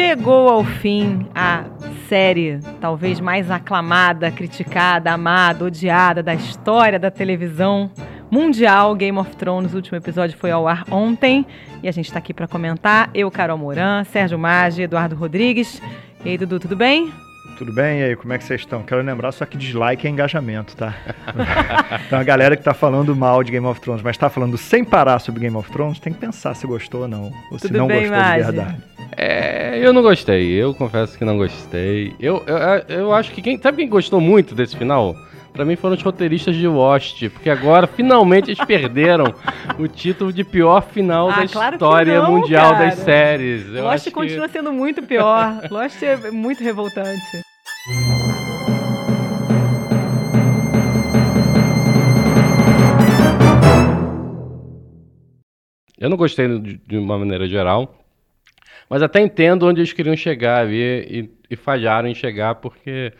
Chegou ao fim a série talvez mais aclamada, criticada, amada, odiada da história da televisão mundial. Game of Thrones, o último episódio foi ao ar ontem e a gente está aqui para comentar. Eu, Carol Moran, Sérgio Maggi, Eduardo Rodrigues. E aí, Dudu, tudo bem? Tudo bem? E aí, como é que vocês estão? Quero lembrar só que dislike é engajamento, tá? então a galera que tá falando mal de Game of Thrones, mas tá falando sem parar sobre Game of Thrones, tem que pensar se gostou ou não. Ou Tudo se não bem, gostou Magi? de verdade. É, eu não gostei. Eu confesso que não gostei. Eu, eu, eu acho que quem. Sabe quem gostou muito desse final? Pra mim foram os roteiristas de Lost, porque agora finalmente eles perderam o título de pior final Ah, da claro história não, mundial cara. das séries. Eu Lost acho que- continua sendo muito pior. Lost é muito revoltante. Eu não gostei de, uma maneira geral, mas até entendo onde eles queriam chegar ali e, e falharam em chegar porque.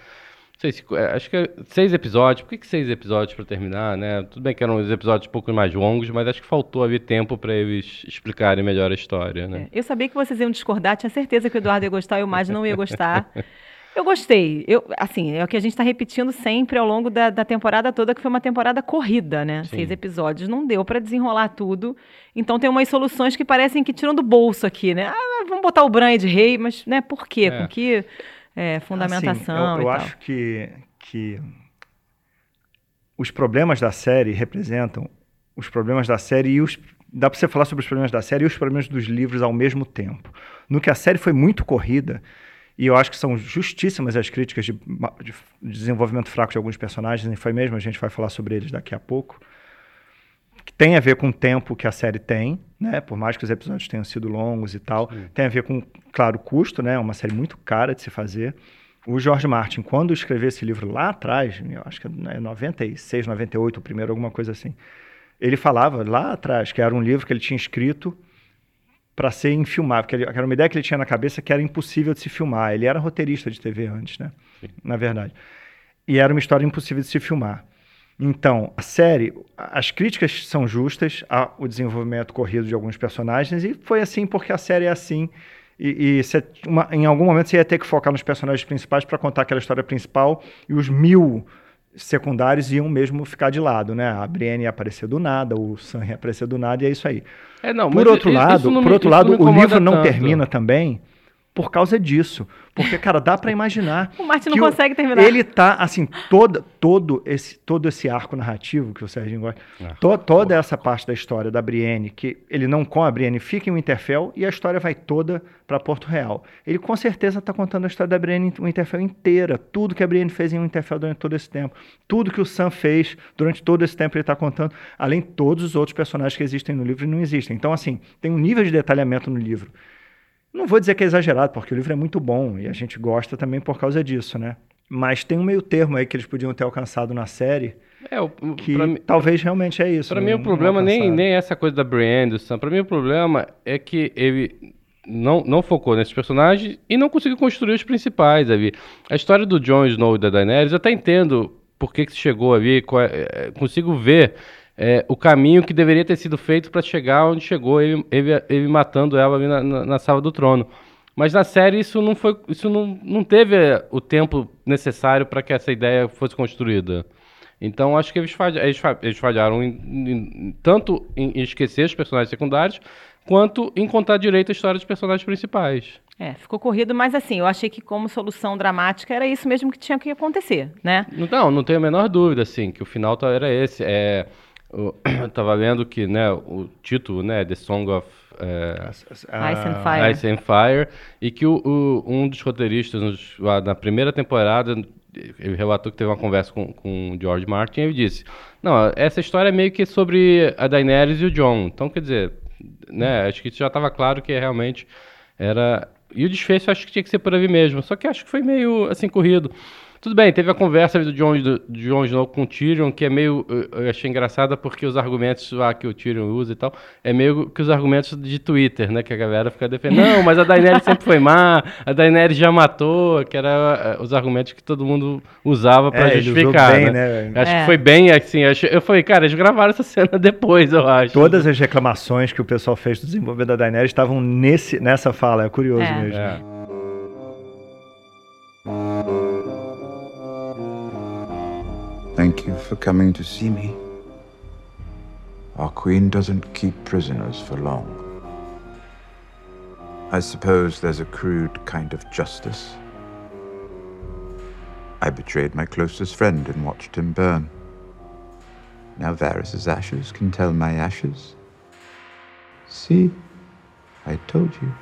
Não sei se, é, acho que é seis episódios. Por que, que seis episódios pra terminar, né? Tudo bem que eram os episódios um pouco mais longos, mas acho que faltou ali tempo pra eles explicarem melhor a história, né? Eu sabia que vocês iam discordar, tinha certeza que o Eduardo ia gostar e o Magi não ia gostar. Eu gostei. Eu, assim, é o que a gente está repetindo sempre ao longo da, da temporada toda, que foi uma temporada corrida, né? Sim. Seis episódios. Não deu para desenrolar tudo. Então tem umas soluções que parecem que tiram do bolso aqui, né? Ah, vamos botar o Bran de rei, mas né, por quê? É. Com que é, fundamentação Assim, eu eu acho que, que os problemas da série representam os problemas da série e os. Dá pra você falar sobre os problemas da série e os problemas dos livros ao mesmo tempo. No que a série foi muito corrida, e eu acho que são justíssimas as críticas de, de desenvolvimento fraco de alguns personagens, e foi mesmo, a gente vai falar sobre eles daqui a pouco. Que tem a ver com o tempo que a série tem, né? Por mais que os episódios tenham sido longos e tal. Sim. Tem a ver com, claro, o custo, né? É uma série muito cara de se fazer. O George Martin, quando escreveu esse livro lá atrás, eu acho que é 96, 98, o primeiro, alguma coisa assim, ele falava lá atrás que era um livro que ele tinha escrito para ser infilmável, que, ele, era uma ideia que ele tinha na cabeça que era impossível de se filmar. Ele era roteirista de TV antes, né? Sim. Na verdade. E era uma história impossível de se filmar. Então, a série, as críticas são justas ao desenvolvimento corrido de alguns personagens, e foi assim porque a série é assim. E, e você- uma- em algum momento você ia ter que focar nos personagens principais para contar aquela história principal, e os mil secundários iam mesmo ficar de lado, né? A Brienne ia aparecer do nada, o Sam ia aparecer do nada, e é isso aí. É, não, Por outro lado, não por me- outro lado, me o livro não tanto. termina também por causa disso. Porque, cara, dá para imaginar. O Martin não que o- consegue terminar. Ele tá, assim, toda, todo, esse, todo esse arco narrativo que o Serginho gosta, Ah, to- toda essa parte da história da Brienne, que ele não com a Brienne fica em Winterfell e a história vai toda para Porto Real. Ele com certeza tá contando a história da Brienne em Winterfell inteira, tudo que a Brienne fez em Winterfell durante todo esse tempo, tudo que o Sam fez durante todo esse tempo ele tá contando, além de todos os outros personagens que existem no livro e não existem. Então, assim, tem um nível de detalhamento no livro. Não vou dizer que é exagerado, porque o livro é muito bom e a gente gosta também por causa disso, né? Mas tem um meio termo aí que eles podiam ter alcançado na série, É, o, que mim- talvez realmente é isso. Não- mim o problema nem, nem é essa coisa da Brienne, do Sam. Pra mim o problema é que ele não, não focou nesses personagens e não conseguiu construir os principais ali. A história do Jon Snow e da Daenerys, eu até entendo por que, que chegou ali, é- é, consigo ver é, o caminho que deveria ter sido feito pra chegar onde chegou, ele, ele, ele matando ela ali na, na, na sala do trono. Mas na série isso não foi, isso não, não teve é, o tempo necessário para que essa ideia fosse construída. Então acho que eles, falha- eles eles falharam em- em- tanto em esquecer os personagens secundários, quanto em contar direito a história dos personagens principais. É, ficou corrido, mas assim, eu achei que como solução dramática era isso mesmo que tinha que acontecer, né? Não, não tenho a menor dúvida, assim, que o final tá- era esse. É, eu tava lendo que, né, o título, né, The Song of é, Ice and Fire. Ice and Fire, e que o, o- um dos roteiristas nos- lá na primeira temporada, ele relatou que teve uma conversa com, com o George Martin, e ele disse, não, essa história é meio que sobre a Daenerys e o Jon, então quer dizer, né, acho que já estava claro que realmente era... E o desfecho acho que tinha que ser por ali mesmo, só que acho que foi meio, assim, corrido. Tudo bem, teve a conversa do Jon, do, Jon Snow com o Tyrion, que é meio. Eu achei engraçada porque os argumentos lá que o Tyrion usa e tal, é meio que os argumentos de Twitter, né? Que a galera fica defendendo. Não, mas a Daenerys sempre foi má, a Daenerys já matou, que era eh, os argumentos que todo mundo usava pra É, justificar. bem, né? né? Acho É. que foi bem assim. acho- eu falei, cara, eles gravaram essa cena depois, eu acho. Todas as reclamações que o pessoal fez do desenvolvimento da Daenerys estavam nesse, nessa fala, é curioso É. mesmo. É. Thank you for coming to see me. Our queen doesn't keep prisoners for long. I suppose there's a crude kind of justice. I betrayed my closest friend and watched him burn. Now Varys's ashes can tell my ashes. See? I told you.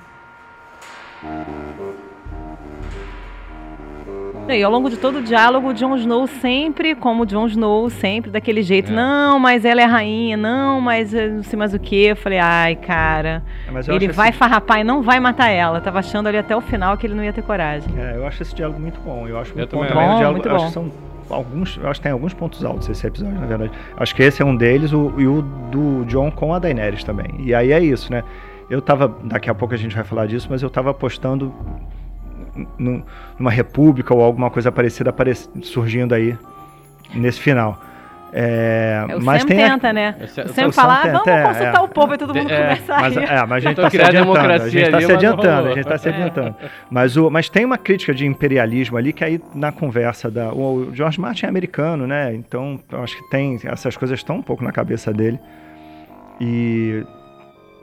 E ao longo de todo o diálogo, o Jon Snow sempre, como Jon Snow, sempre daquele jeito. É. Não, mas ela é rainha. Não, mas eu não sei mais o que. Eu falei, ai, cara. É, mas eu Ele vai esse- farrapar e não vai matar ela. Tava achando ali até o final que ele não ia ter coragem. É, eu acho esse diálogo muito bom. Eu acho Eu muito bom também acho. o diálogo, Muito eu acho bom. que são alguns, eu acho que tem alguns pontos altos esse episódio, na verdade. Acho que esse é um deles, o, e o do John com a Daenerys também. E aí é isso, né? Eu tava, daqui a pouco a gente vai falar disso, mas eu tava apostando numa república ou alguma coisa parecida surgindo aí nesse final. É, É, o mas Sam tem a- tenta, né? Esse- O o Sam Sam fala, ah, tenta, vamos é, consultar é. o povo e todo mundo É, a Mas, é, mas a gente está se adiantando. A gente está se adiantando, a gente está se adiantando. Mas, o, mas tem uma crítica de imperialismo ali que aí na conversa da. O George Martin é americano, né? Então eu acho que tem. Essas coisas estão um pouco na cabeça dele. E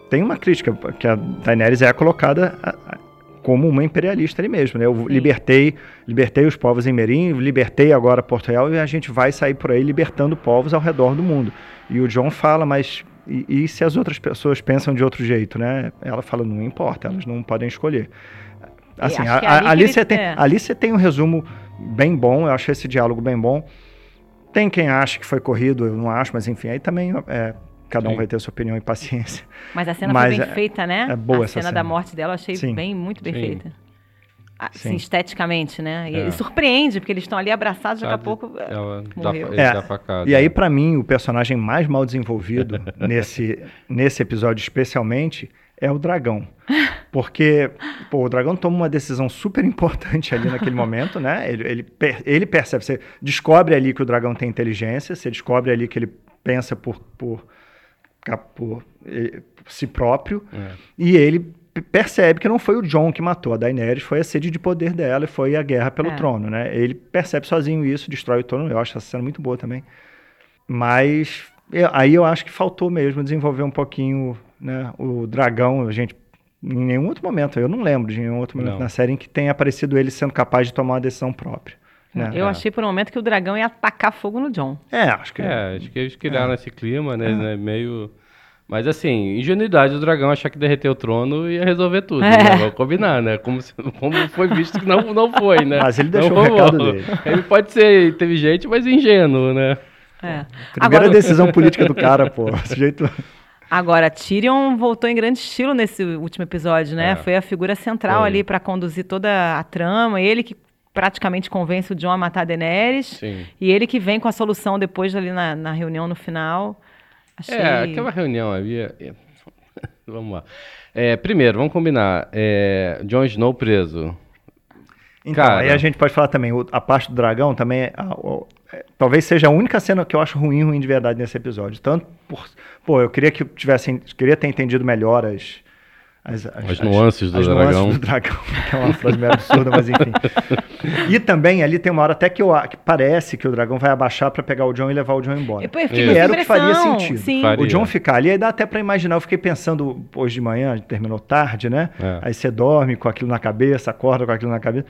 tem uma crítica, que a Daenerys é colocada a- a- como uma imperialista ali mesmo, né? Eu Sim. libertei, libertei os povos em Merim, libertei agora Porto Real e a gente vai sair por aí libertando povos ao redor do mundo. E o John fala, mas e, e se as outras pessoas pensam de outro jeito, né? Ela fala, não importa, elas não podem escolher. Assim, acho que a- é a- ali você ele- tem, é. ali você tem um resumo bem bom, eu acho esse diálogo bem bom. Tem quem acha que foi corrido, eu não acho, mas enfim, aí também é, cada um Sim. vai ter sua opinião e paciência. Mas a cena Mas foi bem é- feita, né? é boa a essa cena, cena. da morte dela eu achei Sim. bem, muito bem Sim. feita. Assim, Sim. esteticamente, né? E, É. surpreende, porque eles estão ali abraçados, daqui a Sabe? pouco. eh, Ela dá, morreu. É, dá facada. E aí, pra mim, o personagem mais mal desenvolvido nesse, nesse episódio, especialmente, é o dragão. Porque, pô, o dragão toma uma decisão super importante ali naquele momento, né? Ele, ele, ele percebe, você descobre ali que o dragão tem inteligência, você descobre ali que ele pensa por, por, por, eh, por si próprio, É. e ele percebe que não foi o John que matou a Daenerys, foi a sede de poder dela e foi a guerra pelo É. trono, né? Ele percebe sozinho isso, destrói o trono. Eu acho essa cena muito boa também. Mas eu- aí eu acho que faltou mesmo desenvolver um pouquinho, né, o dragão, a gente em nenhum outro momento, eu não lembro de nenhum outro momento Não. na série em que tenha aparecido ele sendo capaz de tomar uma decisão própria. Né? Eu É. achei por um momento que o dragão ia atacar fogo no John. É, acho que É, acho que eles criaram esse clima, né? né, Meio. Mas assim, ingenuidade do dragão achar que derreter o trono ia resolver tudo. É. Né? Vamos combinar, né? Como, se- como foi visto que não, não foi, né? Mas ele Não deixou o rolou. recado dele. Ele pode ser inteligente, mas ingênuo, né? É. Primeira Agora, decisão política do cara, pô. O sujeito. agora, Tyrion voltou em grande estilo nesse último episódio, né? É. Foi a figura central Foi. ali pra conduzir toda a trama. Ele que praticamente convence o John a matar a Daenerys. Sim. E ele que vem com a solução depois ali na, na reunião no final. Achei... É, aquela reunião havia. é, Vamos lá. É, primeiro, vamos combinar. É, Jon Snow preso. Então, Cara. aí a gente pode falar também, a parte do dragão também, é, a- o- é, talvez seja a única cena que eu acho ruim, ruim de verdade nesse episódio. Tanto por, pô, eu queria que tivessem, queria ter entendido melhor as as, As nuances do as dragão. nuances do dragão, que é uma frase meio absurda, mas enfim. E também ali tem uma hora até que, eu, que parece que o dragão vai abaixar pra pegar o John e levar o John embora. Eu fiquei Que era o que faria sentido. Sim. Faria. O John ficar ali, aí dá até pra imaginar. Eu fiquei pensando hoje de manhã, terminou tarde, né? É. Aí você dorme com aquilo na cabeça, acorda com aquilo na cabeça.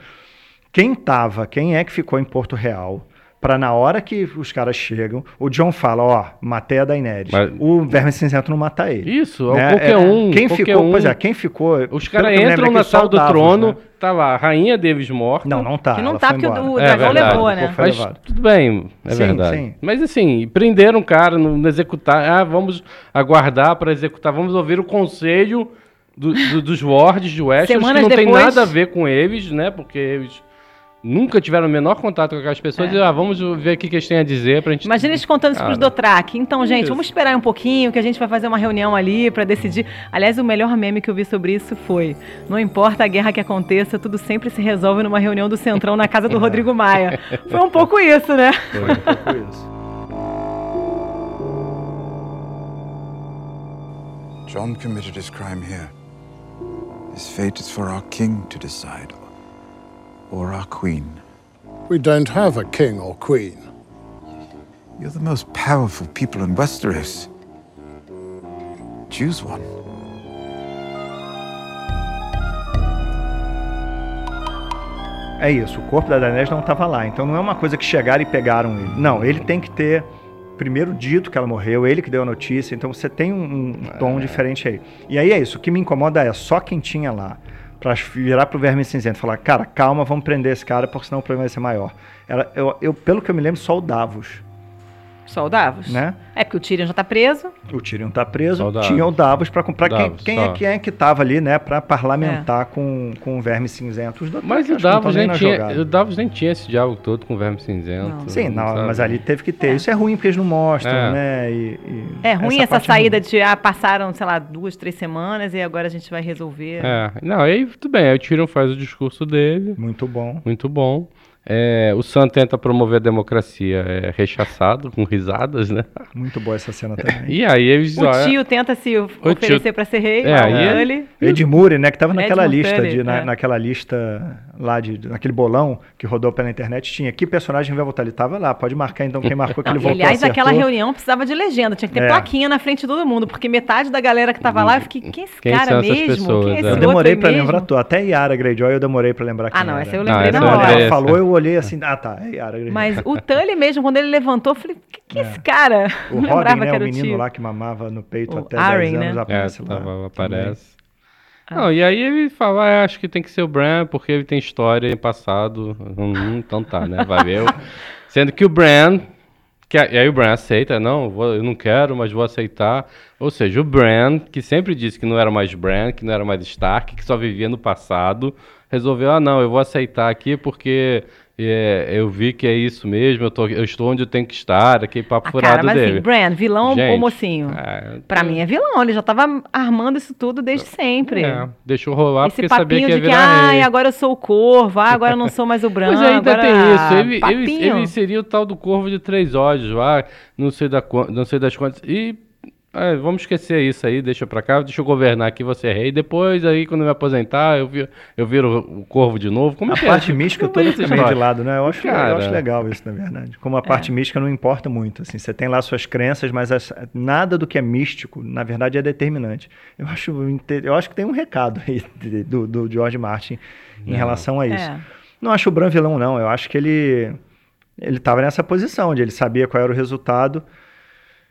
Quem tava, quem é que ficou em Porto Real? Pra na hora que os caras chegam, o John fala, ó, matei a Daenerys. Mas- O Verme Cinzento não mata ele. Isso, Né? qualquer É, um. Quem qualquer ficou, um. pois é, quem ficou... Os caras entram é na sala do trono, né? tá lá, a rainha Davis morta. Não, não tá. Que não tá, porque o- embora. o É dragão verdade. levou, né? Mas tudo bem, é Sim, verdade. sim. Mas assim, prenderam o cara, não executar. Ah, vamos aguardar para executar. Vamos ouvir o conselho do- do- dos wards de Westeros, que não tem depois- nada a ver com eles, né? Porque eles nunca tiveram o menor contato com aquelas pessoas. É. E, ah, vamos ver o que que eles têm a dizer pra gente... Imagina eles contando isso pros Cara. Dothraki. Então, gente, Isso. vamos esperar um pouquinho, que a gente vai fazer uma reunião ali pra decidir. Aliás, o melhor meme que eu vi sobre isso foi: não importa a guerra que aconteça, tudo sempre se resolve numa reunião do Centrão na casa do Rodrigo Maia. Foi um pouco isso, né? Foi um pouco isso. John committed his crime here. His fate is for our king to decide, or our queen. We don't have a king or queen. You're the most powerful people in Westeros. Choose one. É isso, o corpo da Daenerys não estava lá, então não é uma coisa que chegaram e pegaram ele. Não, ele tem que ter primeiro dito que ela morreu, ele que deu a notícia, então você tem um, um tom diferente aí. E aí é isso, o que me incomoda é só quem tinha lá para virar pro Verme Cinzento falar, cara, calma, vamos prender esse cara, porque senão o problema vai ser maior. Ela, eu, eu, pelo que eu me lembro, só o Davos. Só o Davos? Né? É porque o Tyrion já tá preso. O Tyrion tá preso, Só o Davos. tinha o Davos para comprar quem, Davos, quem, é, quem é que tava ali, né, para parlamentar com, com o Verme Cinzento. Os dois Mas o Davos, nem tinha, o Davos nem tinha esse diálogo todo com o Verme Cinzento. Não. Sim, não, sabe? mas ali teve que ter. Isso é ruim porque eles não mostram, É. né? E, e É ruim essa, parte é ruim. saída de, ah, passaram, sei lá, duas, três semanas e agora a gente vai resolver. É, não, aí tudo bem, aí o Tyrion faz o discurso dele, Muito bom. muito bom. É, o Sam tenta promover a democracia, é rechaçado, com risadas, né? Muito boa essa cena também. E aí eles O tio tenta se oferecer para ser rei, É, é, aí ele... Ed Murray, né, que tava naquela Edmund lista, Tully, de, na, é. naquela lista lá, de, naquele bolão que rodou pela internet, tinha que personagem vai votar? Ele tava lá, pode marcar então quem marcou que ele voltou, aliás, aquela reunião precisava de legenda, tinha que ter É. plaquinha na frente de todo mundo, porque metade da galera que tava lá, eu fiquei, quem é esse Quem cara mesmo? pessoas, quem é esse é. Eu demorei mesmo? lembrar tudo. Até Yara Greyjoy eu demorei pra lembrar quem Ah, não, era. essa eu lembrei essa na hora. ela falou, eu olhei assim, ah tá, é Yara Greyjoy. Mas o Tully mesmo, quando ele levantou, eu falei, que que é esse cara? O Robin, lembrava né, que era o menino tio. lá que mamava no peito O até Arryn, 10 anos né? É, aparece lá. tava- aparece. Ah. Não, e aí ele fala, ah, acho que tem que ser o Bran, porque ele tem história em passado. Hum, então tá, né? Valeu. Sendo que o Bran, que, e aí o Bran aceita, não, vou- eu não quero, mas vou aceitar. Ou seja, o Bran, que sempre disse que não era mais Bran, que não era mais Stark, que só vivia no passado, resolveu, ah não, eu vou aceitar aqui porque é, eu vi que é isso mesmo, eu, tô, eu estou onde eu tenho que estar, aquele papo Ah, furado cara, mas dele. assim, Bran, vilão ou Gente, mocinho? é, Pra mim é vilão, ele já tava armando isso tudo desde sempre. é, deixou rolar Esse porque sabia papinho que ia de que, virar ai, rei. agora eu sou o corvo, ah, agora eu não sou mais o branco. É, ainda agora... tem isso. Ele, ele, papinho. ele seria o tal do corvo de três olhos lá, não sei, da, não sei das quantas. E é, vamos esquecer isso aí, deixa pra cá, deixa eu governar aqui, você é rei. Depois, aí, quando eu me aposentar, eu, vi, eu viro o corvo de novo. Como é A que parte é? mística é toda fica meio de lado, né? Eu acho, eu Cara. acho legal isso, na verdade. Como a parte mística não importa muito, assim. Você tem lá suas crenças, mas as- nada do que é místico, na verdade, é determinante. Eu acho, eu acho que tem um recado aí de- do, do George Martin em Não. relação a isso. É. Não acho o Bran vilão, não. Eu acho que ele ele estava nessa posição, onde ele sabia qual era o resultado,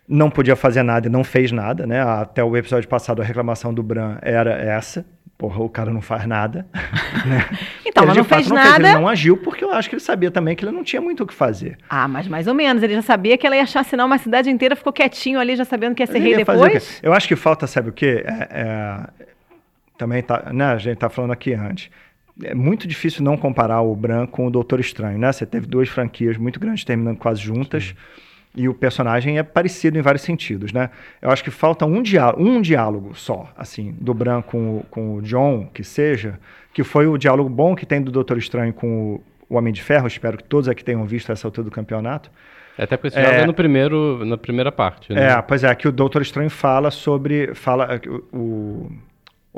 não podia fazer nada e não fez nada, né? Até o episódio passado, a reclamação do Bran era essa. Porra, o cara não faz nada. né? Então, ele, mas de não fato, fez não nada. ele não agiu porque eu acho que ele sabia também que ele não tinha muito o que fazer. Ah, mas mais ou menos. Ele já sabia que ela ia chacinar uma cidade inteira, ficou quietinho ali, já sabendo que ia ser Ele rei ia fazer o quê? depois. Eu acho que falta, sabe o quê? É- é- também tá, né, a gente tá falando aqui antes. É muito difícil não comparar o Bran com o Doutor Estranho, né? Você teve duas franquias muito grandes terminando quase juntas. E o personagem é parecido em vários sentidos, né? Eu acho que falta um diálogo, um diálogo só, assim, do Bran com, o- com o John, que seja, que foi o diálogo bom que tem do Doutor Estranho com o, o Homem de Ferro. Espero que todos aqui tenham visto essa altura do campeonato. Até porque já É. vê no primeiro, na primeira parte, né? É, pois é, que o Doutor Estranho fala sobre. Fala, que o, o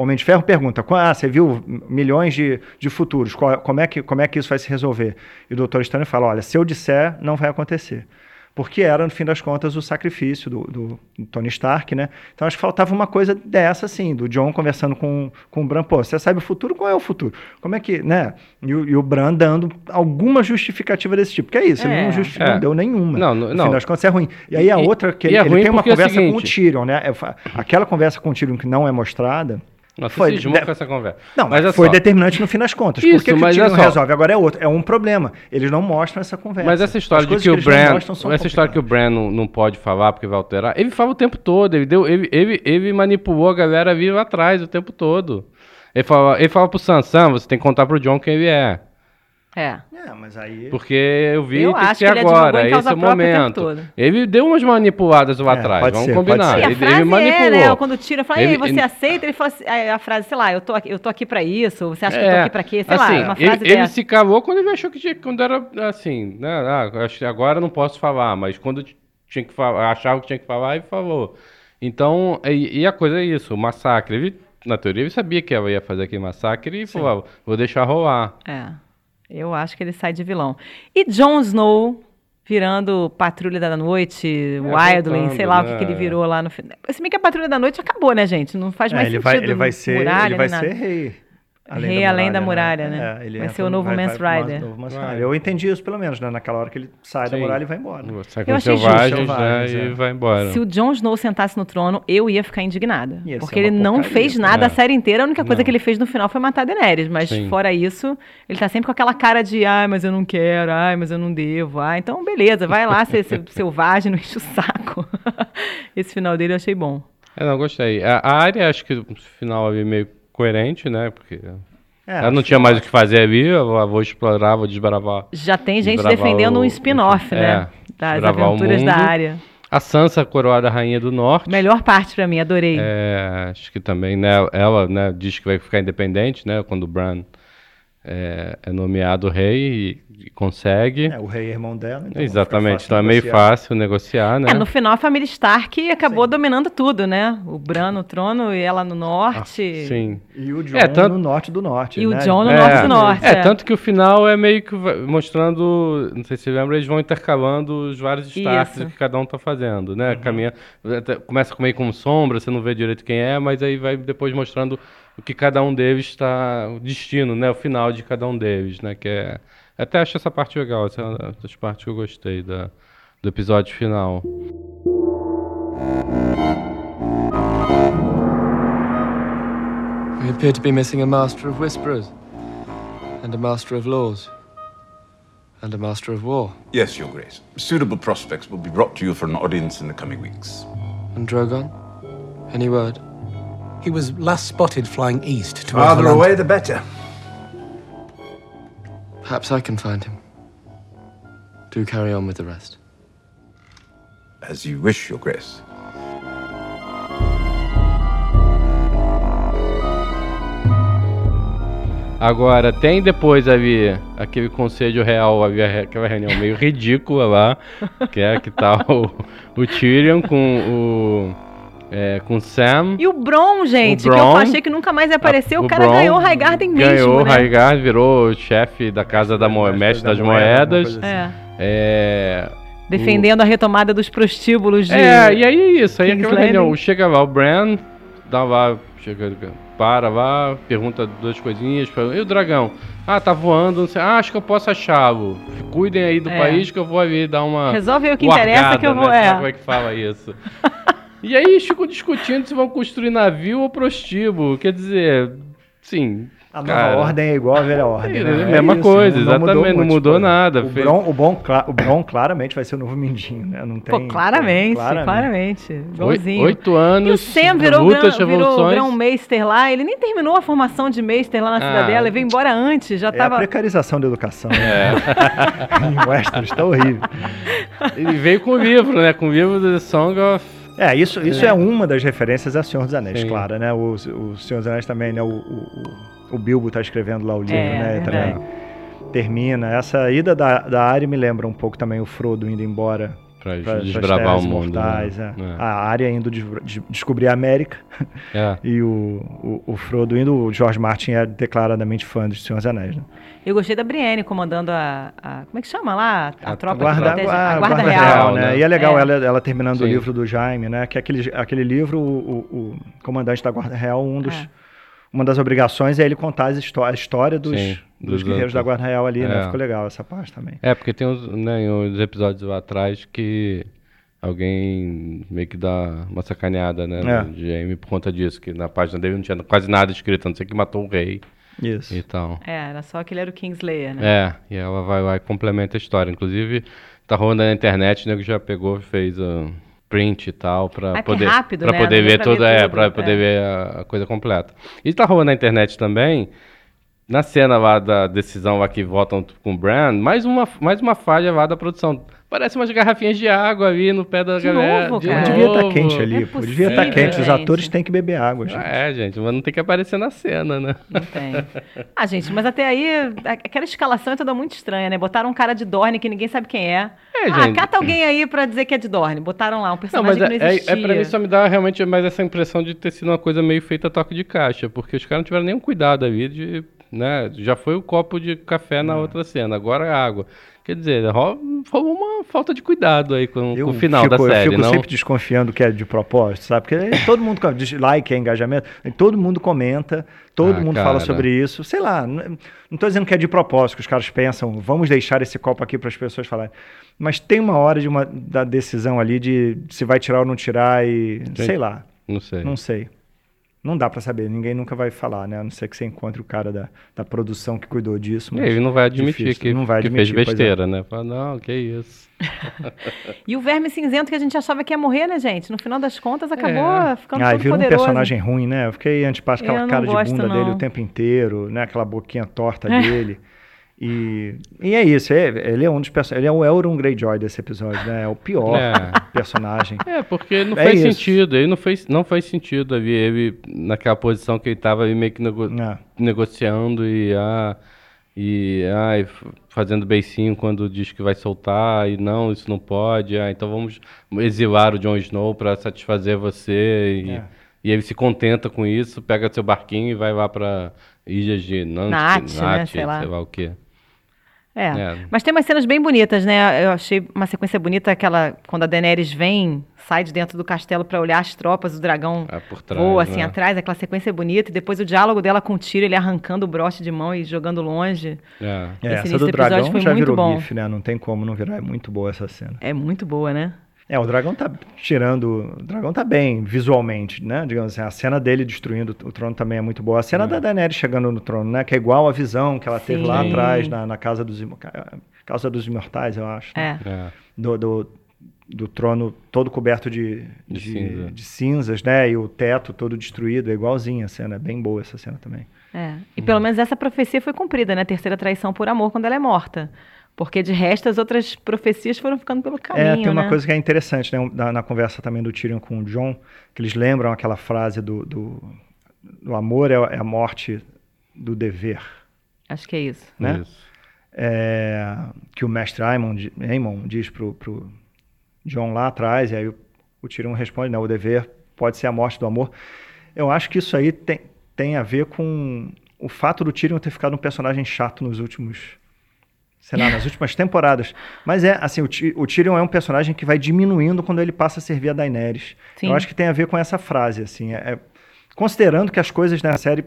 Homem de Ferro pergunta: "Qua- ah, você viu milhões de, de futuros, qual- como, é que, como é que isso vai se resolver? E o Doutor Estranho fala: olha, se eu disser, não vai acontecer. Porque era, no fim das contas, o sacrifício do, do- do Tony Stark, né? Então acho que faltava uma coisa dessa, assim, do John conversando com, com o Bran. Pô, você sabe o futuro? Qual é o futuro? Como é que, né? E o, e o Bran dando alguma justificativa desse tipo. Que é isso, ele É. não, justi- É. não deu nenhuma. Não, não- no não. fim das contas é ruim. E aí a E- outra, que ele, é ele tem uma é conversa com o Tyrion, né? Aquela conversa com o Tyrion que não é mostrada. Nossa, Foi- de- com essa conversa. Não, mas foi só. determinante no fim das contas. Isso, Por que, que o Tyrion é só. resolve? Agora é outro. É um problema. Eles não mostram essa conversa. Mas essa história de coisas que o eles não Bran, mostram são essa história que o complicadas. Bran não, não pode falar porque vai alterar, ele fala o tempo todo, ele deu, ele, ele, ele manipulou a galera a vir lá atrás o tempo todo. Ele fala, ele fala pro Sansão, você tem que contar pro John quem ele é. É. É, mas aí. Porque eu vi Eu tem que acho ser ele agora, em esse causa é o própria o tempo momento. todo. Ele deu umas manipuladas lá É, atrás, pode vamos ser, pode combinar. ser. A Ele, frase ele manipulou. é, né? Quando tira, fala, ei, Ele- você ele- aceita? Ele fala assim, a, frase, sei lá, eu tô aqui, eu tô aqui pra isso, você acha que eu tô É, aqui pra quê? Sei assim, lá, uma ele, frase ele dessa. se calou quando ele achou que tinha, quando era assim, né? Ah, acho que agora não posso falar, mas quando tinha que falar, achava que tinha que falar, ele falou. Então, e, e a coisa é isso, o massacre. Ele, na teoria, ele sabia que ela ia fazer aquele massacre e falou, ah, vou deixar rolar. É. Eu acho que ele sai de vilão. E Jon Snow, virando Patrulha da Noite, É, Wildling, voltando, sei lá o que, né? que ele virou lá no final. Se bem que a Patrulha da Noite acabou, né, gente? Não faz É, mais ele, sentido. vai, ele vai ser, ele vai ser nada. rei. Rei além da muralha, né? É, ele Vai ser o no- novo vai- Mance vai- Rider. novo. Rider. Eu entendi isso, pelo menos, né? Naquela hora que ele sai da Sim. muralha e vai embora. Sai com Eu os achei justo. selvagens, Selvagens, né, é. e vai embora. Se o Jon Snow sentasse no trono, eu ia ficar indignada. Ia porque ele não porcaria, fez né? nada É. a série inteira. A única coisa Não. que ele fez no final foi matar a Daenerys. Mas Sim. fora isso, ele tá sempre com aquela cara de ai, mas eu não quero, ai, mas eu não devo. Ah, então beleza, vai lá ser, selvagem, não enche o saco. Esse final dele eu achei bom. É, não, gostei. A, a área, acho que o final ali meio coerente, né? Porque É, ela não tinha mais o que fazer ali, eu vou, explorar, vou desbravar. Já tem gente defendendo o- um spin-off, é, né? Das desbravar o aventuras da mundo. área. A Sansa, coroada rainha do norte. Melhor parte pra mim, adorei. É, acho que também, né, ela né, diz que vai ficar independente, né, quando o Bran é, é nomeado rei e, e consegue. É, o rei é irmão dela. Então Exatamente, então é meio negociar. fácil negociar, né? É, no final a família Stark acabou dominando tudo, né? O Bran no trono e ela no norte. Sim. E o John É, tanto- no norte do norte. E o né? Jon no É, norte do norte. É, tanto que o final é meio que mostrando, não sei se você lembra, eles vão intercalando os vários Starks Isso. que cada um tá fazendo, né? Caminha, até- começa com meio como sombra, você não vê direito quem é, mas aí vai depois mostrando o que cada um deles está, o destino, né? O final de cada um deles, né? Que é, até acho essa parte legal, essa é uma das partes que eu gostei da, do episódio final. We appear to be missing a Master of Whisperers, and a Master of Laws, and a Master of War. Yes, Your Grace. Suitable prospects will be brought to you for an audience in the coming weeks. And Drogon? Any word? He was last spotted flying east towards the Farther land. away, the better. Perhaps I can find him. Do carry on with the rest. As you wish, Your Grace. Agora, tem depois ali aquele conselho real, ali, aquela reunião meio ridícula lá, que é que tá o, o Tyrion com o. É, com o Sam. E o Bron, gente, que eu Bron- achei que nunca mais ia aparecer, o, o cara Bron ganhou o Highgarden mesmo, Ganhou o né? Highgarden, virou o chefe da casa da moeda, mestre das moedas. assim. É, É, defendendo a retomada dos prostíbulos de... É, e aí é isso, aí King's aquela reunião, chega lá o Bran, dá lá, chega, para lá, pergunta duas coisinhas, fala, e o dragão? Ah, tá voando, não sei, ah, acho que eu posso achá-lo. Cuidem aí do É. país que eu vou ali dar uma Resolve aí o que interessa largada, que eu vou... né? Sabe É. como é que fala isso? e aí eles ficam discutindo se vão construir navio ou prostíbulo, quer dizer, sim... A nova cara, ordem é igual à velha ordem. É, né? a mesma coisa, exatamente, não muito, mudou tipo, nada, O fez- Bron, o, Bron, o Bron claramente vai ser o novo Mindinho, né? Não tem, Pô, claramente, claramente. claramente. Oi- Igualzinho. Oito E anos, o Sam virou, lutas, gran, virou revoluções. grão-meister lá. Ele nem terminou a formação de meister lá na Ah. cidadela. Ele veio embora antes. Já É a precarização da educação. Né? É. em Westeros, tá horrível. Ele veio com o livro, né? Com o livro The Song of. É, isso, isso é. uma das referências a Senhor dos Anéis, Sim. claro, né? O, o Senhor dos Anéis também, né? O, o, o Bilbo tá escrevendo lá o livro, É, né? Também termina. Essa ida da, da Arya me lembra um pouco também o Frodo indo embora para desbravar o mundo. imortais. né? é. A Arya indo des- de- descobrir a América É. É. e o, o, o Frodo indo. O George Martin é declaradamente fã dos Senhor dos Anéis, né? Eu gostei da Brienne comandando a, a- Como é que chama lá? A, A tropa Guarda, que protege- a, a Guarda, Guarda Real. Real, né? né? E é legal É. ela, ela terminando o Sim. livro do Jaime, né? Que aquele, aquele livro, o, o, o comandante da Guarda Real, um dos, É. uma das obrigações é ele contar as histó- a história dos, Sim, dos dos guerreiros da. Guarda Real ali, né? É. Ficou legal essa parte também. É, porque tem uns, né, uns episódios lá atrás que alguém meio que dá uma sacaneada, né? É. no Jaime por conta disso, que na página dele não tinha quase nada escrito, a não ser que matou o rei Isso. e tal. É, era só que ele era o Kingslayer, né? É, e ela vai lá e complementa a história. Inclusive, tá rolando na internet, né? Que já pegou, fez um print e tal, pra Ah, é poder, rápido, pra né? poder ver pra tudo, ver é, tudo, pra é. poder ver a, a coisa completa. E tá rolando na internet também, na cena lá da decisão lá que votam com o Bran, mais uma, mais uma falha lá da produção. Parece umas garrafinhas de água ali no pé da De galera. novo, de cara. Devia estar novo. quente ali, É pô. Devia estar possível, quente. Os gente. atores têm que beber água, gente. É, gente, mas não tem que aparecer na cena, né? Não tem. Ah, gente, mas até aí, aquela escalação é toda muito estranha, né? Botaram um cara de Dorne que ninguém sabe quem é. É, ah, gente. cata alguém aí pra dizer que é de Dorne. Botaram lá um Não, personagem mas que é, não é, existia. é pra mim só me dá realmente mais essa impressão de ter sido uma coisa meio feita a toque de caixa, porque os caras não tiveram nenhum cuidado ali de, né? Já foi o copo de café É. na outra cena, agora é água. Quer dizer, rolou uma falta de cuidado aí com, com o final fico, da série, Eu fico não? sempre desconfiando que é de propósito, sabe? Porque todo mundo like, é engajamento, todo mundo comenta, todo Ah, mundo cara. fala sobre isso. Sei lá, não estou dizendo que é de propósito, que os caras pensam, vamos deixar esse copo aqui para as pessoas falarem. Mas tem uma hora de uma, da decisão ali de se vai tirar ou não tirar e sei lá, Não sei. não sei. Não dá para saber, ninguém nunca vai falar, né? A não ser que você encontre o cara da, da produção que cuidou disso. Mas ele não vai admitir difícil, que, não vai que admitir, fez é. besteira, né? Fala, não, que isso. E o verme cinzento que a gente achava que ia morrer, né, gente? No final das contas, acabou É. ficando Ah, e todo virou um poderoso. personagem ruim, né? Eu fiquei antipático, aquela cara de gosto, bunda não. dele o tempo inteiro, né? Aquela boquinha torta dele. E, e é isso, é- ele é um dos personagens, ele é o Elron Greyjoy desse episódio, né? É o pior É. personagem. É, porque não É faz isso. sentido. Ele não fez, não faz sentido ali, ele naquela posição que ele tava ali meio que nego- É. negociando e, ah, e ah, e fazendo beicinho quando diz que vai soltar e não, isso não pode. Ah, então vamos exilar o Jon Snow para satisfazer você. E, É. e ele se contenta com isso, pega seu barquinho e vai lá para ilhas de Nantes, Nath, né, sei lá. sei lá o quê. É. É. Mas tem umas cenas bem bonitas, né? Eu achei uma sequência bonita aquela quando a Daenerys vem, sai de dentro do castelo pra olhar as tropas, o dragão por trás, voa assim né? atrás, aquela sequência bonita e depois o diálogo dela com o tiro, ele arrancando o broche de mão e jogando longe. É. É, Esse essa do dragão foi já muito virou bom. bife, né? Não tem como não virar, é muito boa essa cena. É muito boa, né? É, o dragão tá tirando. O dragão tá bem visualmente, né? Digamos assim, a cena dele destruindo o trono também é muito boa. A cena da Daenerys chegando no trono, né? Que é igual a visão que ela teve lá Sim. atrás, na, na casa dos Casa dos Imortais, eu acho. né? É. É. Do, do, do trono todo coberto de, De de, cinza. de cinzas, né? E o teto todo destruído. É igualzinha a cena. É bem boa essa cena também. É. E pelo menos essa profecia foi cumprida, né? Terceira traição por amor quando ela é morta. Porque de resto as outras profecias foram ficando pelo caminho, é, tem uma né? coisa que é interessante, né? Na, na conversa também do Tyrion com o John, que eles lembram aquela frase do, do, do amor é, é a morte do dever, Acho que é isso. né? Isso. É, que o mestre Aemon, Aemon diz pro, pro John lá atrás, e aí o, o Tyrion responde, né? O dever pode ser a morte do amor. Eu acho que isso aí tem, tem a ver com o fato do Tyrion ter ficado um personagem chato nos últimos sei lá, nas últimas temporadas. Mas é, assim, o, o Tyrion é um personagem que vai diminuindo quando ele passa a servir a Daenerys. Sim. Eu acho que tem a ver com essa frase, assim, é- é- considerando que as coisas na série,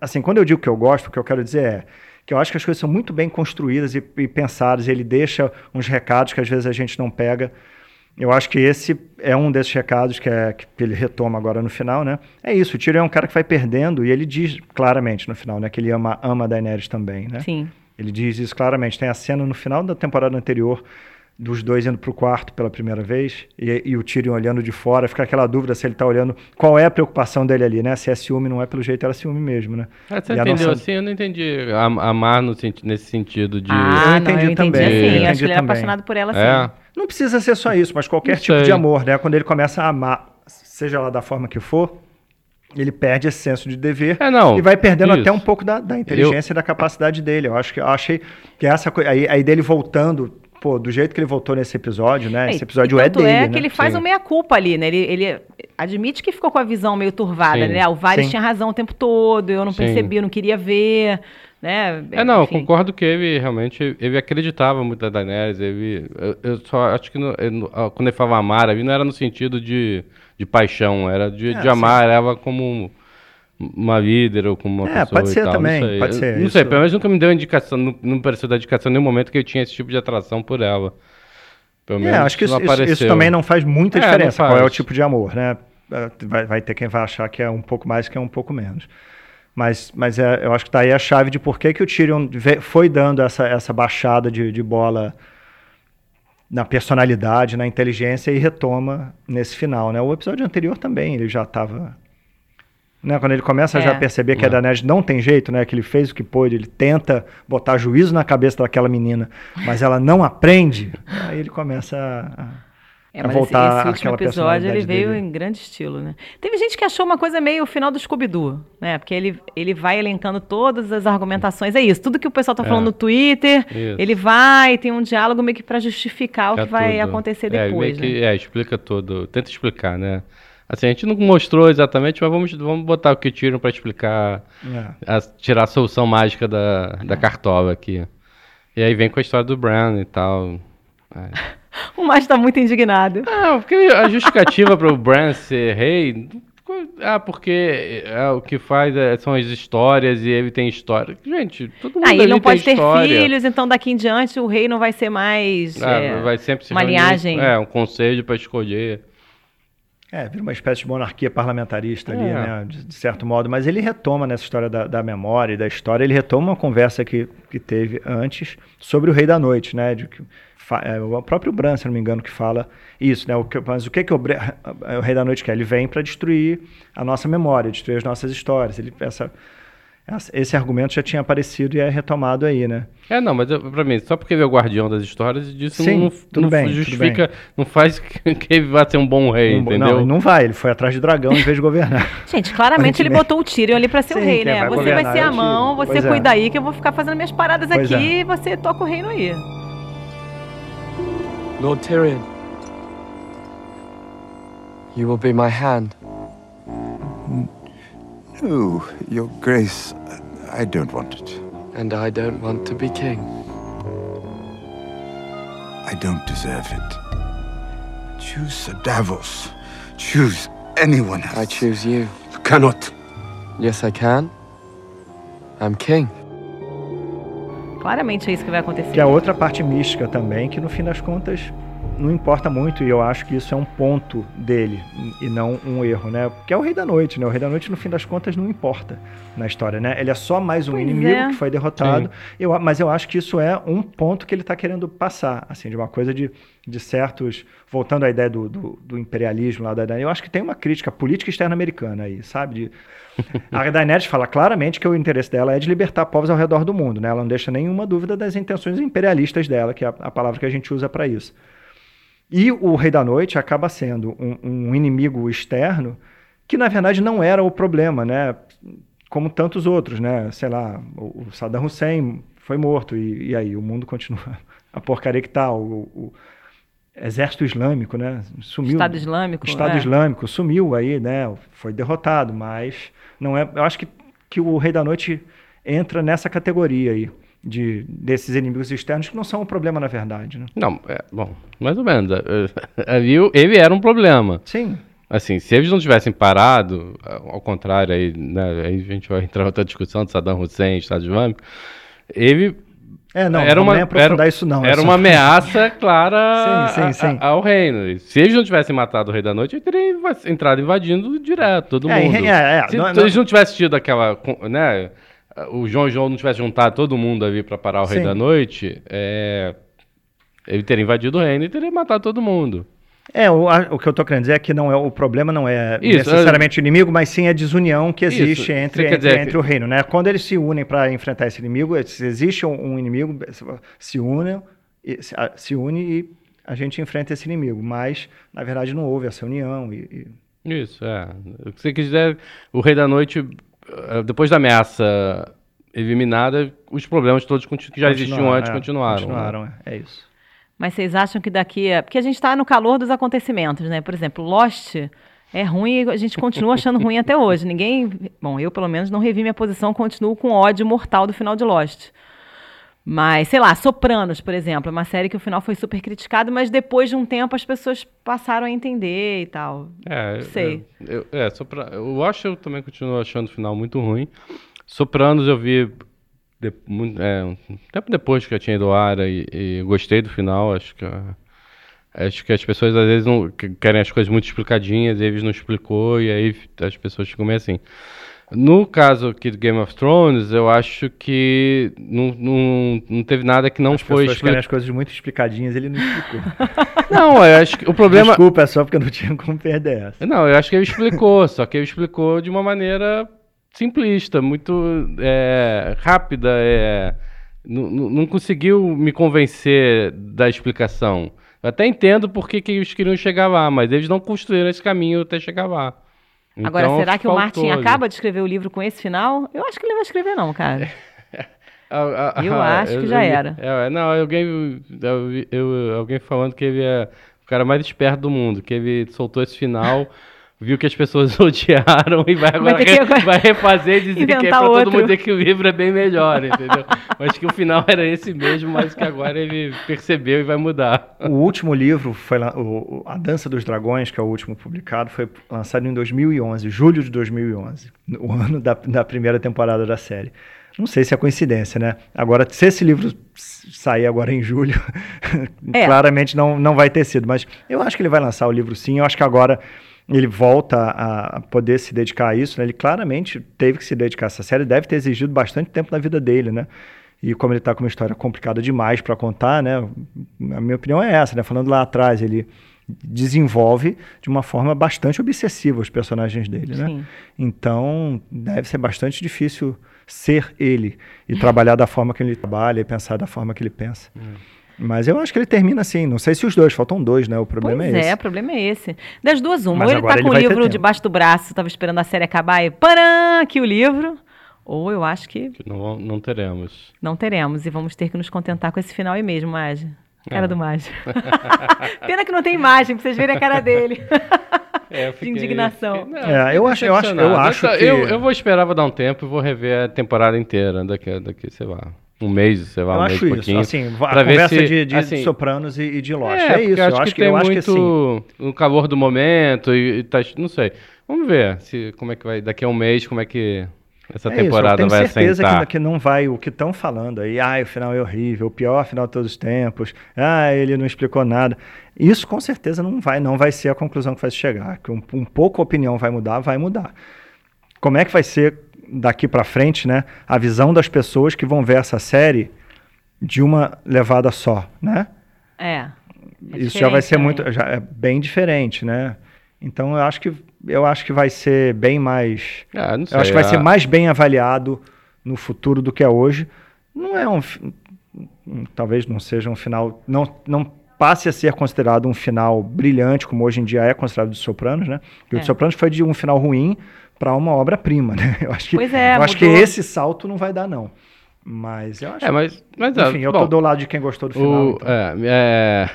assim, quando eu digo que eu gosto, o que eu quero dizer é que eu acho que as coisas são muito bem construídas e, e pensadas, e ele deixa uns recados que às vezes a gente não pega. Eu acho que esse é um desses recados que, é, que ele retoma agora no final, né? É isso, o Tyrion é um cara que vai perdendo e ele diz claramente no final, né, que ele ama, ama a Daenerys também, né? Sim. Ele diz isso claramente. Tem a cena no final da temporada anterior dos dois indo pro quarto pela primeira vez e, e o Tyrion olhando de fora. Fica aquela dúvida se ele tá olhando... Qual é a preocupação dele ali, né? Se é ciúme, não é pelo jeito, era ciúme mesmo, né? Ah, você E entendeu nossa- assim? Eu não entendi. Am- Amar no senti- nesse sentido de. Ah, Eu não, entendi eu entendi também, assim. eu Eu acho entendi que ele é apaixonado por ela, É. assim. Não precisa ser só isso, mas qualquer Não tipo de amor, né? Quando ele começa a amar, seja lá da forma que for, ele perde esse senso de dever É, não, e vai perdendo isso. até um pouco da, da inteligência e da capacidade dele. Eu acho que eu achei que essa coisa aí, aí dele voltando, pô, do jeito que ele voltou nesse episódio, né? Esse E- episódio e é dele, é né? que ele faz Sim. um meia-culpa ali, né? Ele, ele admite que ficou com a visão meio turvada, Sim. né? O Varys Sim. tinha razão o tempo todo, eu não Sim. percebi, eu não queria ver, né? É, não, eu concordo que ele realmente, ele acreditava muito na Daenerys, ele, eu, eu só acho que no- eu no- ah, quando ele falava amar, ali não era no sentido de, de paixão, era de, É, de amar ela como um- uma líder ou como uma É, pessoa pode e ser tal, também, não sei. pode Eu- ser, Não sei, pelo menos nunca me deu indicação, não, não pareceu dar indicação em nenhum momento que eu tinha esse tipo de atração por ela. Pelo É, menos acho que isso, não isso- isso também não faz muita É, diferença. Qual é o faz. tipo de amor, né? É, Vai, vai ter quem vai achar que é um pouco mais, que é um pouco menos. Mas, mas é, eu acho que tá aí a chave de por que, que o Tyrion foi dando essa, essa baixada de, de bola na personalidade, na inteligência e retoma nesse final, né? O episódio anterior também, ele já estava... Né, quando ele começa a já É. perceber que a É. Daenerys não tem jeito, né? Que ele fez o que pôde, ele tenta botar juízo na cabeça daquela menina, mas ela não aprende. aí ele começa a, É, a mas voltar esse, esse último episódio ele veio dele. em grande estilo, né? Teve gente que achou uma coisa meio o final do Scooby-Doo, né? Porque ele, ele vai elencando todas as argumentações. É isso, tudo que o pessoal tá falando É. no Twitter, Isso. ele vai, tem um diálogo meio que para justificar o É que vai tudo. acontecer É, depois, meio né? que- é, explica tudo, tenta explicar, né? Assim, a gente não mostrou exatamente, mas vamos, vamos botar o que tiram pra explicar, É. a- tirar a solução mágica da, da cartola aqui. E aí vem com a história do Bran e tal. O Márcio tá muito indignado. Não, porque a justificativa para o Bran ser rei. Ah, porque é, o que faz é- são as histórias e ele tem história. Gente, todo mundo Ah, ele não pode ter história. filhos, então daqui em diante o rei não vai ser mais. Ah, é, vai sempre se uma reunir, linhagem. É, um conselho para escolher. É, vira uma espécie de monarquia parlamentarista ali, É. né? De, de certo modo. Mas ele retoma nessa história da, da memória e da história, ele retoma uma conversa que, que teve antes sobre o Rei da Noite, né? De que, é, o próprio Bran, se não me engano, que fala isso, né? O que, mas o que, que o, o Rei da Noite quer? Ele vem para destruir a nossa memória, destruir as nossas histórias. Ele, essa- esse argumento já tinha aparecido e é retomado aí, né? É, não, mas pra mim, só porque ele é o guardião das histórias, disso Sim, não, tudo não bem, tudo justifica, não faz que que ele vá ser um bom rei, Um- entendeu? Não, ele não vai, ele foi atrás de dragão em vez de governar. Gente, claramente ele botou o Tyrion ali pra ser o Sim, rei, quem né? vai Você vai ser é o a mão, você Pois é. cuida aí que eu vou ficar fazendo minhas paradas Pois aqui é. e você toca o reino aí. Lord Tyrion. You will be my hand. No, Your Grace, I don't want it. And I don't want to be king. I don't deserve it. Choose Sir Davos. Choose anyone else. I choose you. You cannot. Yes, I can. I'm king. Claramente é isso que vai acontecer. Que é outra parte mística também, que no fim das contas não importa muito, e eu acho que isso é um ponto dele, e não um erro, né? Que é o Rei da Noite, né? O Rei da Noite, no fim das contas, não importa na história, né? Ele é só mais um Pois inimigo é. que foi derrotado, eu, mas eu acho que isso é um ponto que ele está querendo passar, assim, de uma coisa de, de certos... Voltando à ideia do, do, do imperialismo lá da eu acho que tem uma crítica política externa americana aí, sabe? De, a Daenerys fala claramente que o interesse dela é de libertar povos ao redor do mundo, né? Ela não deixa nenhuma dúvida das intenções imperialistas dela, que é a, a palavra que a gente usa para isso. E o Rei da Noite acaba sendo um, um inimigo externo que, na verdade, não era o problema, né? Como tantos outros, né? Sei lá, o, o Saddam Hussein foi morto e, e aí o mundo continua a porcaria que tá. O, o Exército Islâmico, né? Sumiu. Estado Islâmico. Estado é. Islâmico sumiu aí, né? Foi derrotado, mas não é. Eu acho que, que o Rei da Noite entra nessa categoria aí de desses inimigos externos que não são um problema na verdade, né? Não, é, bom, mais ou menos. é, o- ele era um problema. Sim. Assim, se eles não tivessem parado, ao contrário, aí, né, aí a gente vai entrar em outra discussão de Saddam Hussein, Estado Islâmico, ele É, não, era não uma, aprofundar era, isso não. é era só- uma ameaça clara Sim, sim, sim. a- ao reino. E Se eles não tivessem matado o Rei da Noite, ele teria entrado invadindo direto, todo É, mundo. é, é, Se não- eles não tivessem tido aquela, né, o João João não tivesse juntado todo mundo ali para parar o Rei Sim. da Noite, é, ele teria invadido o reino e teria matado todo mundo. É, o, a- o que eu tô querendo dizer é que não é, o problema não é Isso, necessariamente o inimigo, mas sim a desunião que existe Isso, entre, entre, dizer entre que- o reino, né? Quando eles se unem para enfrentar esse inimigo, se existe um, um inimigo, se unem, se, se une e a gente enfrenta esse inimigo, mas na verdade não houve essa união e- e Isso, é. O que você quis dizer, o Rei da Noite, depois da ameaça eliminada, os problemas todos que já existiam antes é, continuaram. né? Continuaram, é, é isso. Mas vocês acham que daqui a... Porque a gente está no calor dos acontecimentos, né? Por exemplo, Lost é ruim e a gente continua achando ruim até hoje. Ninguém... Bom, eu pelo menos não revi minha posição, continuo com ódio mortal do final de Lost. Mas, sei lá, Sopranos, por exemplo, é uma série que o final foi super criticado, mas depois de um tempo as pessoas passaram a entender e tal. É, Sei. Eu, eu- é, Sopra... eu acho eu também continuo achando o final muito ruim. Sopranos eu vi de- muito- é, um tempo depois que eu tinha ido ao ar e, e gostei do final. Acho que, acho que as pessoas às vezes não que- querem as coisas muito explicadinhas e eles não explicou e aí as pessoas ficam meio assim. No caso aqui do Game of Thrones, eu acho que não, não, não teve nada que não As foi pessoas querem explicado. as coisas muito explicadinhas, ele não explicou. Não, eu acho que o problema. Desculpa, é só porque eu não tinha como perder essa. Não, eu acho que ele explicou, só que ele explicou de uma maneira simplista, muito é, rápida. É, não, não não conseguiu me convencer da explicação. Eu até entendo por que, que eles queriam chegar lá, mas eles não construíram esse caminho até chegar lá. Agora, Então, será que o Martin acaba de escrever o livro com esse final? Eu acho que ele vai escrever não, cara. Ah, ah, Eu ah, acho que já era. é, não, alguém, eu eu- alguém falando que ele é o cara mais esperto do mundo, que ele soltou esse final viu que as pessoas odiaram e vai agora, que vai refazer e dizer que é pra todo mundo dizer que o livro é bem melhor, entendeu? Mas que o final era esse mesmo, mas que agora ele percebeu e vai mudar. O último livro, foi o, o- A Dança dos Dragões, que é o último publicado, foi lançado em 2011, julho de 2011, o ano da, da primeira temporada da série. Não sei se é coincidência, né? Agora, se esse livro sair agora em julho, É. claramente não, não vai ter sido. Mas eu acho que ele vai lançar o livro sim. Eu acho que agora ele volta a poder se dedicar a isso. Né? Ele claramente teve que se dedicar a essa série. Deve ter exigido bastante tempo na vida dele, né? E como ele está com uma história complicada demais para contar, né? A minha opinião é essa, né? Falando lá atrás, ele desenvolve de uma forma bastante obsessiva os personagens dele, né? Sim. Então, deve ser bastante difícil ser ele e trabalhar da forma que ele trabalha e pensar da forma que ele pensa. Mas eu acho que ele termina assim. Não sei se os dois, faltam dois, né? O problema Pois é é, esse. o problema é esse. Das duas, uma. Mas ou ele agora tá ele com o vai ter livro tempo. debaixo do braço, tava esperando a série acabar e parã, aqui o livro. Ou eu acho que Que não, não teremos. não teremos e vamos ter que nos contentar com esse final aí mesmo, Mage. Cara É. do Mage. Pena que não tem imagem pra vocês verem a cara dele. É, eu De indignação. não, É, fiquei eu acho- eu acho- eu acho Essa- que- Eu, eu vou esperar, vou dar um tempo e vou rever a temporada inteira daqui, daqui sei lá, um mês, sei lá, Eu um mês acho e isso. pouquinho. Assim, a conversa se- de, de assim, Sopranos e, e de Lost. É, É, isso. eu acho eu que acho que, tem eu acho que muito assim. o calor do momento e, e tá, não sei. Vamos ver se como é que vai daqui a um mês como é que essa É isso, eu temporada tenho vai certeza assentar. que, que não vai o que estão falando aí. Ah, o final é horrível, o pior final de todos os tempos. Ah, ele não explicou nada. Isso com certeza não vai, não vai ser a conclusão que vai se chegar. Que um, um pouco a opinião vai mudar, vai mudar. Como é que vai ser daqui para frente, né? A visão das pessoas que vão ver essa série de uma levada só, né? É. é Isso já vai ser também. muito, já é bem diferente, né? Então eu acho que eu acho que vai ser bem mais Ah, não sei, eu acho que vai a- ser mais bem avaliado no futuro do que é hoje. Não é um. hum, Talvez não seja um final. Não, não passe a ser considerado um final brilhante, como hoje em dia é considerado de Sopranos, né? Porque o É. de Sopranos foi de um final ruim para uma obra-prima, né? Eu acho que, Pois é, eu acho que esse salto não vai dar, não. Mas eu acho É, mas mas é, Enfim, eu bom, tô do lado de quem gostou do final. O, então. é, é,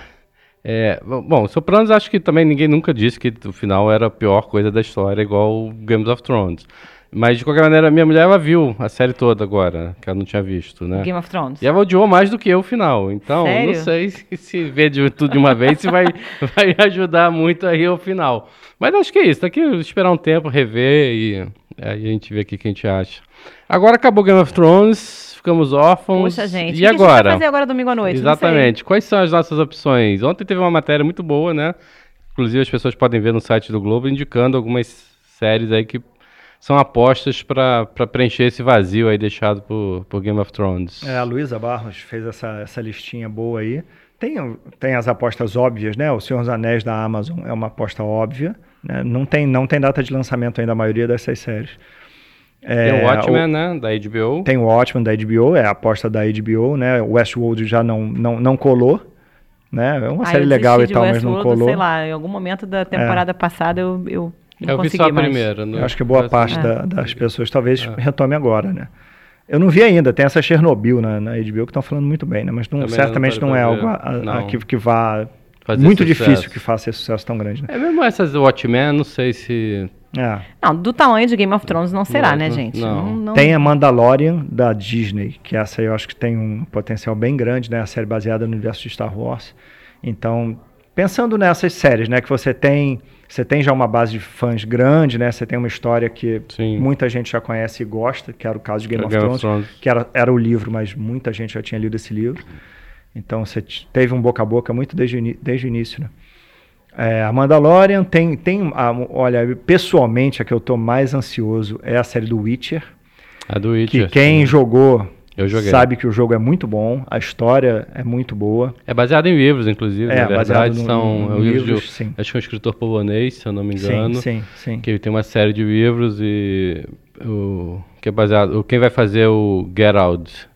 é, bom, Sopranos acho que também ninguém nunca disse que o final era a pior coisa da história, igual o Games of Thrones. Mas de qualquer maneira, minha mulher ela viu a série toda agora, que ela não tinha visto, né? Game of Thrones. E ela odiou mais do que eu o final. Então, Sério? não sei se, se ver de tudo de uma vez se vai, vai ajudar muito aí o final. Mas acho que é isso. Tem que esperar um tempo, rever e aí a gente vê o que a gente acha. Agora acabou Game of Thrones, ficamos órfãos. Poxa, gente. E o que agora? fazer agora domingo à noite? Exatamente. Quais são as nossas opções? Ontem teve uma matéria muito boa, né? Inclusive as pessoas podem ver no site do Globo indicando algumas séries aí que são apostas para preencher esse vazio aí deixado por, por Game of Thrones. É, a Luísa Barros fez essa, essa listinha boa aí. Tem, tem as apostas óbvias, né? O Senhor dos Anéis da Amazon é uma aposta óbvia. né? Não, tem, não tem data de lançamento ainda a maioria dessas séries. É, Tem o Watchmen, o- né? Da HBO. Tem o Watchmen da HBO, é a aposta da HBO, né? O Westworld já não, não, não colou. Né? É uma Ah, série legal e tal, mas não Westworld, colou. Sei lá, em algum momento da temporada passada eu, eu não Eu vi só a mais. primeira. né? Eu acho que boa Mas, parte assim, da- das pessoas talvez É. retome agora, né? Eu não vi ainda, tem essa Chernobyl na, na HBO que estão falando muito bem, né? Mas não- não certamente parei não, é algo a- a- Não. que, que vá. Fazer muito sucesso. difícil que faça esse sucesso tão grande, né? É mesmo essas Watchmen, não sei se... É. Não, do tamanho de Game of Thrones não será, Não, né, não- gente? não. Tem a Mandalorian da Disney, que essa eu acho que tem um potencial bem grande, né? A série baseada no universo de Star Wars. Então, pensando nessas séries, né? Que você tem, você tem já uma base de fãs grande, né? Você tem uma história que Sim. muita gente já conhece e gosta, que era o caso de Game, É of, Game of Thrones, Thrones. que era, era o livro, mas muita gente já tinha lido esse livro. Então, você teve um boca a boca muito desde desde o início, né? É, a Mandalorian tem, tem a- olha, pessoalmente a que eu tô mais ansioso é a série do Witcher, A do que Witcher. quem sim. jogou Eu joguei. sabe que o jogo é muito bom, a história é muito boa. É baseado em livros, inclusive, É, na baseado verdade. no- são no é um livro livros, de, sim. acho que é um escritor polonês, se eu não me Sim, engano. sim, sim. Que ele tem uma série de livros e o que é baseado. Quem vai fazer o Get Out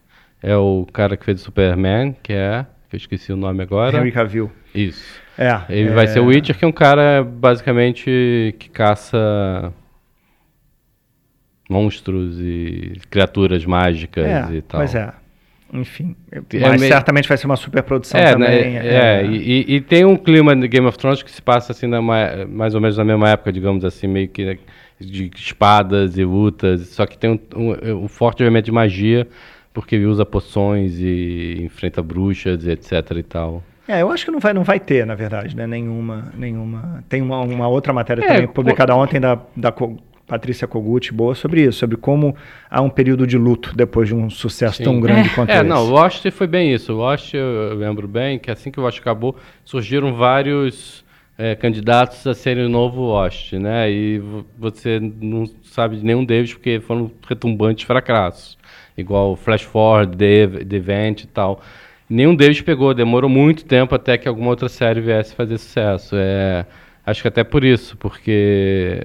é o cara que fez o Superman, que é. que eu esqueci o nome agora. Henry Cavill. Isso. É, Ele é, vai ser o Witcher, que é um cara basicamente que caça monstros e criaturas mágicas É, e tal. pois é. enfim. É mas certamente vai ser uma super produção É, também. né, é, E, e- e tem um clima de Game of Thrones que se passa assim na ma- mais ou menos na mesma época, digamos assim, meio que né, de espadas e lutas, só que tem um, um- um forte elemento de magia, porque ele usa poções e enfrenta bruxas e etc e tal. É, eu acho que não vai, não vai ter, na verdade, né? Nenhuma. nenhuma. Tem uma, uma outra matéria É, também publicada ontem da, da Patrícia Kogut, boa, sobre isso, sobre como há um período de luto depois de um sucesso tão Sim. grande quanto É, esse. não, o Lost foi bem isso. O Lost, eu lembro bem, que assim que o Lost acabou, surgiram vários é, candidatos a serem o novo Lost, né? E vo- você não sabe de nenhum deles porque foram retumbantes fracassos. Igual Flash Forward, The, The Event e tal. Nenhum deles pegou, demorou muito tempo até que alguma outra série viesse fazer sucesso. É, acho que até por isso, porque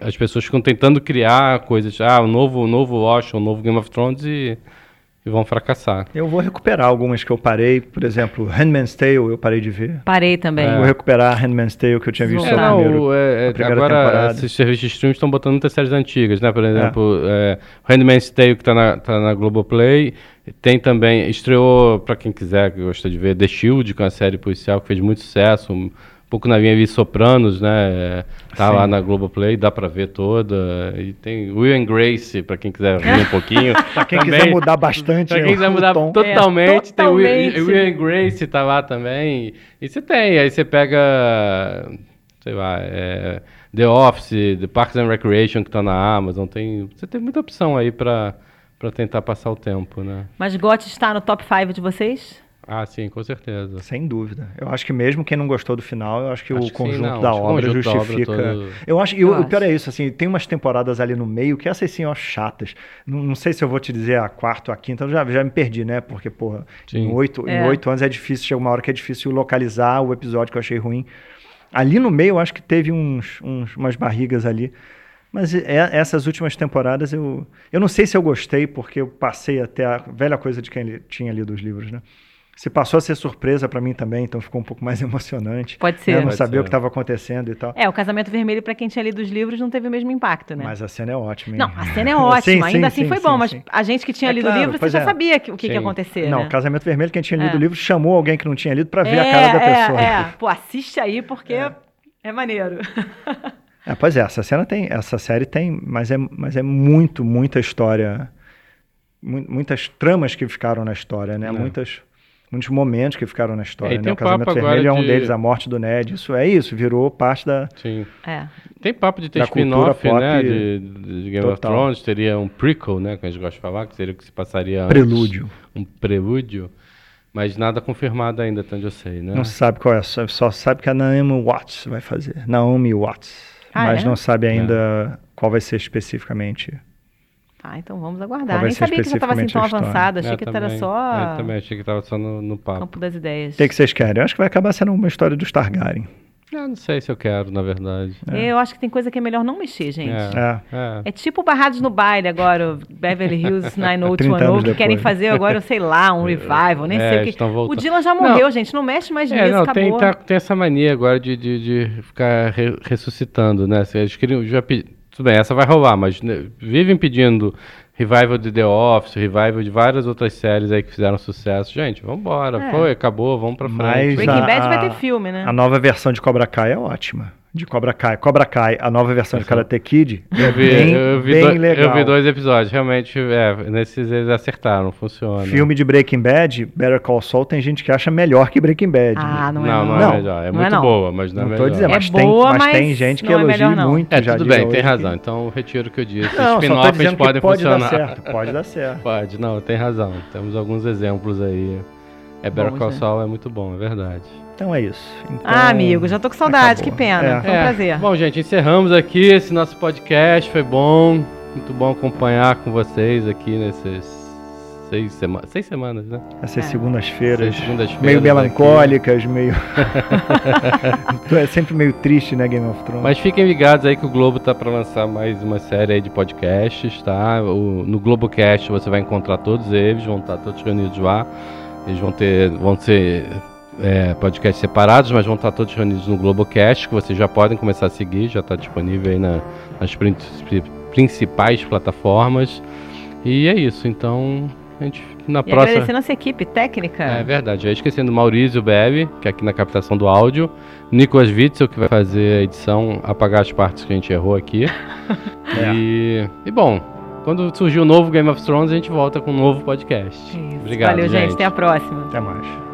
as pessoas ficam tentando criar coisas, ah, o novo, o novo Lost, o novo Game of Thrones e, e vão fracassar. Eu vou recuperar algumas que eu parei, por exemplo, Handmaid's Tale eu parei de ver. Parei também. Vou recuperar Handmaid's Tale que eu tinha visto É, só não, o primeiro, é, a primeira agora temporada. esses serviços de streaming estão botando muitas séries antigas, né? Por exemplo, é, Handmaid's Tale que tá na, tá na Globoplay. Tem também, estreou, pra quem quiser, que gosta de ver, The Shield, que é uma série policial que fez muito sucesso, um pouco na linha de Sopranos, né? É, Tá Sim. lá na Globoplay, dá pra ver toda. E tem Will and Grace, pra quem quiser rir um pouquinho. Pra quem Também. quiser mudar bastante Pra quem o- quiser mudar tom. totalmente, É, tem o Will, totalmente. Will and Grace tá lá também. E você tem, aí você pega, sei lá, é, The Office, The Parks and Recreation que tá na Amazon, tem, você tem muita opção aí pra, pra tentar passar o tempo, né? Mas GOT está no top 5 de vocês? Ah, sim, com certeza. Sem dúvida. Eu acho que mesmo quem não gostou do final, eu acho que Acho o que sim, conjunto não, da que obra conjunto da obra justifica. todo- Eu acho, e Eu o, o pior é isso, assim, tem umas temporadas ali no meio que essas sim, ó, chatas. Não, não sei se eu vou te dizer a quarta ou a quinta, eu já, já me perdi, né? Porque, porra, em Sim. oito, em É. oito anos é difícil, chega uma hora que é difícil localizar o episódio que eu achei ruim. Ali no meio, eu acho que teve uns, uns- umas barrigas ali. Mas é- essas últimas temporadas eu. Eu não sei se eu gostei, porque eu passei até a velha coisa de quem tinha lido os livros, né? Se passou a ser surpresa pra mim também, então ficou um pouco mais emocionante. Pode né? ser. Não Pode sabia ser. o que estava acontecendo e tal. É, o Casamento Vermelho, pra quem tinha lido os livros, não teve o mesmo impacto, né? Mas a cena é ótima, hein? Não, a cena é ótima, Sim, ainda sim, assim foi sim, bom, sim, mas a gente que tinha É lido claro, o livro, você já é. sabia que- o que, que ia acontecer, Não, né? Casamento Vermelho, quem tinha lido É. o livro, chamou alguém que não tinha lido pra ver a É, cara da é, pessoa. É, Pô, assiste aí, porque é, maneiro. É, pois é, essa cena tem, essa série tem, mas é, mas é muito, muita história, mu- muitas tramas que ficaram na história, né? É. Muitas, muitos momentos que ficaram na história. É, né? O um Casamento Vermelho é um de- deles, a morte do Ned, isso é isso, virou parte da. Sim. É. Tem papo de ter spin-off, pop né, de, de Game of total. Thrones, teria um prequel, né, que a gente gosta de falar, que seria o que se passaria antes. Prelúdio. Um prelúdio. Mas nada confirmado ainda, onde eu sei, né? Não sabe qual é, só, só sabe que a Naomi Watts vai fazer. Naomi Watts. Ah, mas é? não sabe ainda qual vai ser especificamente. Tá, então vamos aguardar. Nem sabia que já estava assim tão avançada. Achei É, que também. era só Eu também achei que tava só no, no papo. campo das ideias. O que, que vocês querem? Eu acho que vai acabar sendo uma história dos Targaryen. Eu não sei se eu quero, na verdade. Eu acho que tem coisa que é melhor não mexer, gente. É. É. é. É tipo Barrados no Baile agora, o Beverly Hills 30 anos 90210, que querem fazer agora, sei lá, um revival, nem É, sei o que. O Dylan já morreu, gente, não mexe mais nisso, É, não, tem, acabou. tá- tem essa mania agora de, de, de ficar re- ressuscitando, né? Se Eles queriam, já pe- Tudo bem, essa vai rolar, mas né, vivem pedindo revival de The Office, revival de várias outras séries aí que fizeram sucesso. Gente, vambora, É. foi, acabou, vamos pra Mas frente. Breaking a- Bad vai ter filme, né? A nova versão de Cobra Kai é ótima. De Cobra Kai. Cobra Kai, a nova versão de Karate Kid é Eu vi, bem, eu, vi bem dois, legal. eu vi dois episódios, realmente, é, nesses eles acertaram, funciona. Filme de Breaking Bad, Better Call Saul, tem gente que acha melhor que Breaking Bad. Ah, não é Não, não, não. é melhor. É Não é muito boa, mas não, não é tô melhor. dizendo, É mas, tem, boa, mas tem gente que é elogia muito. É, já tudo bem, tem que- razão. Então retiro o que eu disse. Não, Spin-offs que podem pode funcionar. dar certo. Pode dar certo. Pode, não, tem razão. Temos alguns exemplos aí. É Better Call? Saul é muito bom, é verdade. Então é isso. Então, Ah, amigo, já tô com saudade, acabou. que pena. É. Foi um prazer. Bom, gente, encerramos aqui esse nosso podcast. Foi bom, muito bom acompanhar com vocês aqui nesses seis, sema seis semanas, né? Essas É. segundas-feiras, segundas-feiras meio aqui. melancólicas, meio... é sempre meio triste, né, Game of Thrones? Mas fiquem ligados aí que o Globo tá para lançar mais uma série aí de podcasts, tá? O, no Globocast você vai encontrar todos eles, vão estar todos reunidos lá. Eles vão ter, vão ser é, podcasts separados, mas vão estar todos reunidos no Globocast, que vocês já podem começar a seguir, já está disponível aí na- nas prin- principais plataformas. E é isso, então a gente na E próxima. agradecer nossa equipe técnica. É verdade, ia esquecendo Maurício Bebe, que é aqui na captação do áudio, Nicolas Witzel, que vai fazer a edição, apagar as partes que a gente errou aqui. É. e, e bom, quando surgir o novo Game of Thrones, a gente volta com um novo podcast. Isso. Obrigado, Valeu, gente. Até a próxima. Até mais.